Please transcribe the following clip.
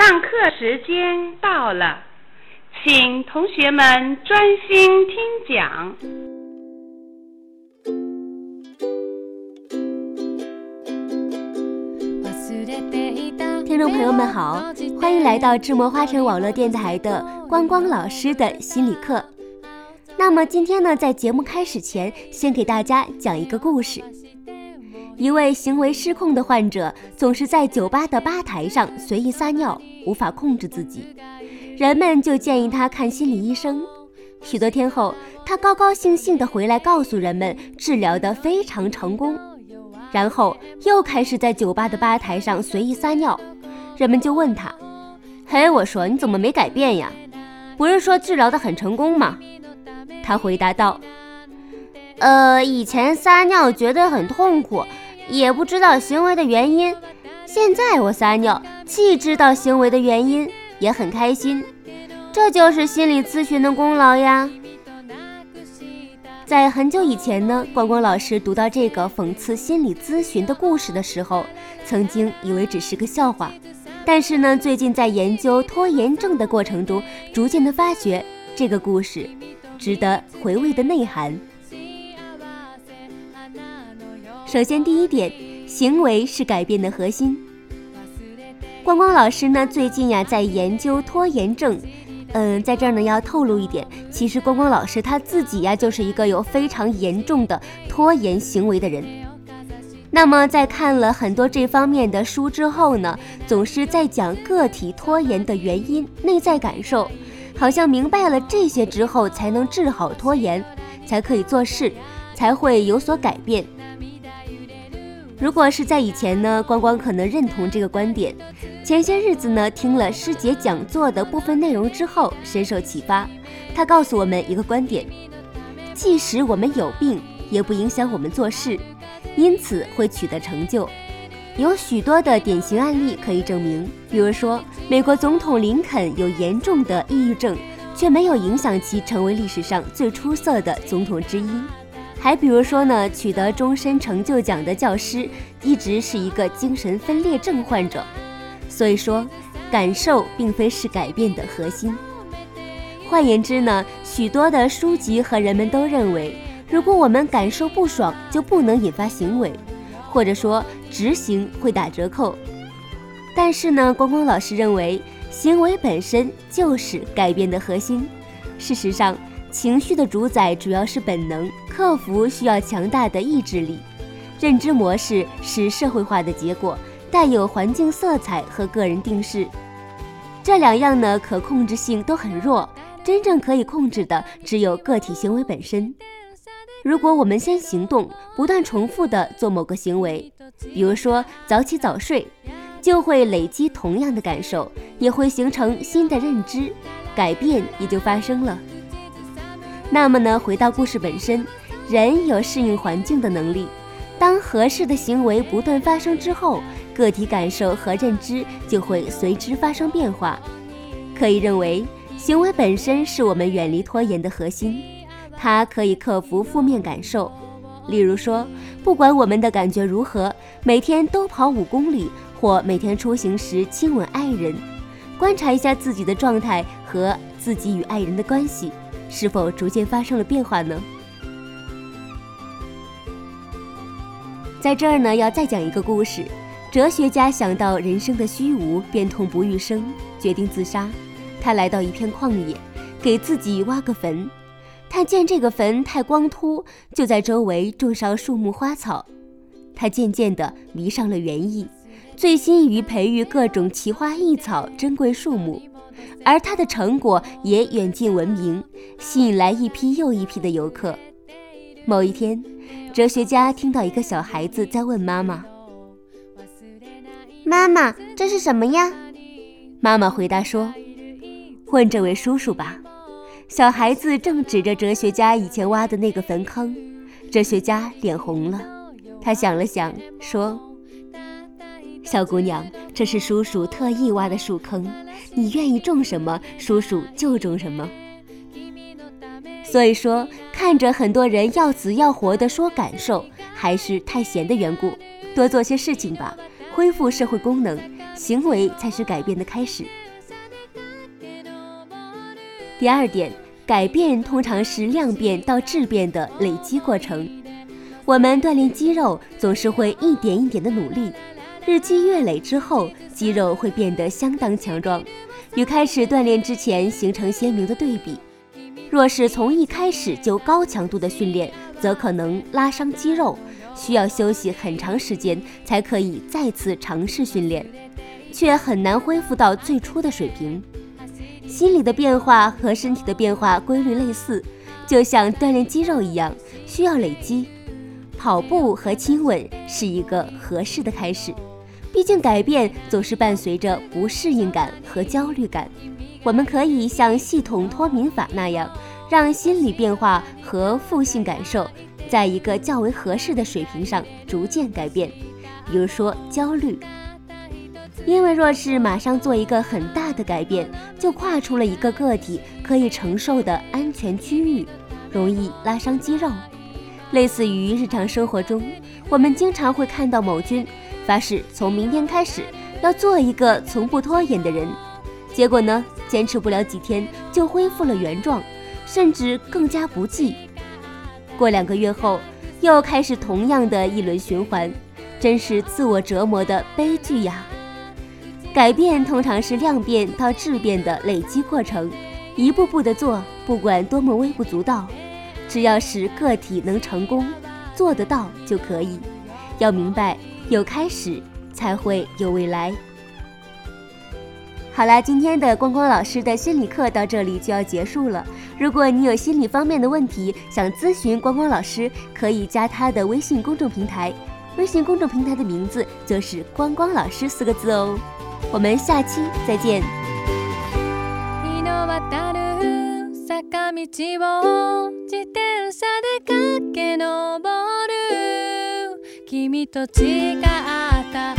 上课时间到了，请同学们专心听讲。听众朋友们好，欢迎来到智魔花城网络电台的光光老师的心理课。那么今天呢，在节目开始前，先给大家讲一个故事。一位行为失控的患者总是在酒吧的吧台上随意撒尿，无法控制自己。人们就建议他看心理医生。许多天后，他高高兴兴地回来告诉人们，治疗得非常成功。然后又开始在酒吧的吧台上随意撒尿。人们就问他：“嘿，我说你怎么没改变呀？不是说治疗得很成功吗？”他回答道：“呃，以前撒尿觉得很痛苦。”也不知道行为的原因，现在我撒尿，既知道行为的原因，也很开心。这就是心理咨询的功劳呀。在很久以前呢，光光老师读到这个讽刺心理咨询的故事的时候，曾经以为只是个笑话。但是呢，最近在研究拖延症的过程中，逐渐的发觉这个故事值得回味的内涵。首先，第一点，行为是改变的核心。光光老师呢，最近呀在研究拖延症。嗯，在这儿呢要透露一点，其实光光老师他自己呀就是一个有非常严重的拖延行为的人。那么在看了很多这方面的书之后呢，总是在讲个体拖延的原因、内在感受，好像明白了这些之后，才能治好拖延，才可以做事，才会有所改变。如果是在以前呢，光光可能认同这个观点。前些日子呢，听了师姐讲座的部分内容之后，深受启发。他告诉我们一个观点：即使我们有病，也不影响我们做事，因此会取得成就。有许多的典型案例可以证明，比如说美国总统林肯有严重的抑郁症，却没有影响其成为历史上最出色的总统之一。还比如说呢，取得终身成就奖的教师一直是一个精神分裂症患者。所以说，感受并非是改变的核心。换言之呢，许多的书籍和人们都认为，如果我们感受不爽，就不能引发行为，或者说执行会打折扣。但是呢，光光老师认为，行为本身就是改变的核心。事实上。情绪的主宰主要是本能，克服需要强大的意志力。认知模式是社会化的结果，带有环境色彩和个人定势。这两样呢，可控制性都很弱，真正可以控制的只有个体行为本身。如果我们先行动，不断重复的做某个行为，比如说早起早睡，就会累积同样的感受，也会形成新的认知，改变也就发生了。那么呢，回到故事本身，人有适应环境的能力。当合适的行为不断发生之后，个体感受和认知就会随之发生变化。可以认为，行为本身是我们远离拖延的核心，它可以克服负面感受。例如说，不管我们的感觉如何，每天都跑五公里，或每天出行时亲吻爱人，观察一下自己的状态和自己与爱人的关系。是否逐渐发生了变化呢？在这儿呢，要再讲一个故事。哲学家想到人生的虚无，便痛不欲生，决定自杀。他来到一片旷野，给自己挖个坟。他见这个坟太光秃，就在周围种上树木花草。他渐渐地迷上了园艺，醉心于培育各种奇花异草、珍贵树木。而他的成果也远近闻名，吸引来一批又一批的游客。某一天，哲学家听到一个小孩子在问妈妈：“妈妈，这是什么呀？”妈妈回答说：“问这位叔叔吧。”小孩子正指着哲学家以前挖的那个坟坑，哲学家脸红了，他想了想说。小姑娘，这是叔叔特意挖的树坑，你愿意种什么，叔叔就种什么。所以说，看着很多人要死要活的说感受，还是太闲的缘故。多做些事情吧，恢复社会功能，行为才是改变的开始。第二点，改变通常是量变到质变的累积过程。我们锻炼肌肉总是会一点一点的努力，日积月累之后，肌肉会变得相当强壮，与开始锻炼之前形成鲜明的对比。若是从一开始就高强度的训练，则可能拉伤肌肉，需要休息很长时间才可以再次尝试训练，却很难恢复到最初的水平。心理的变化和身体的变化规律类似，就像锻炼肌肉一样，需要累积。跑步和亲吻是一个合适的开始，毕竟改变总是伴随着不适应感和焦虑感。我们可以像系统脱敏法那样。让心理变化和负性感受在一个较为合适的水平上逐渐改变，比如说焦虑，因为若是马上做一个很大的改变，就跨出了一个个体可以承受的安全区域，容易拉伤肌肉。类似于日常生活中，我们经常会看到某君发誓从明天开始要做一个从不拖延的人，结果呢，坚持不了几天就恢复了原状。甚至更加不济。过两个月后，又开始同样的一轮循环，真是自我折磨的悲剧呀！改变通常是量变到质变的累积过程，一步步的做，不管多么微不足道，只要是个体能成功，做得到就可以。要明白，有开始才会有未来。好啦，今天的光光老师的心理课到这里就要结束了。如果你有心理方面的问题想咨询光光老师，可以加他的微信公众平台，微信公众平台的名字就是“光光老师”四个字哦。我们下期再见。君と違った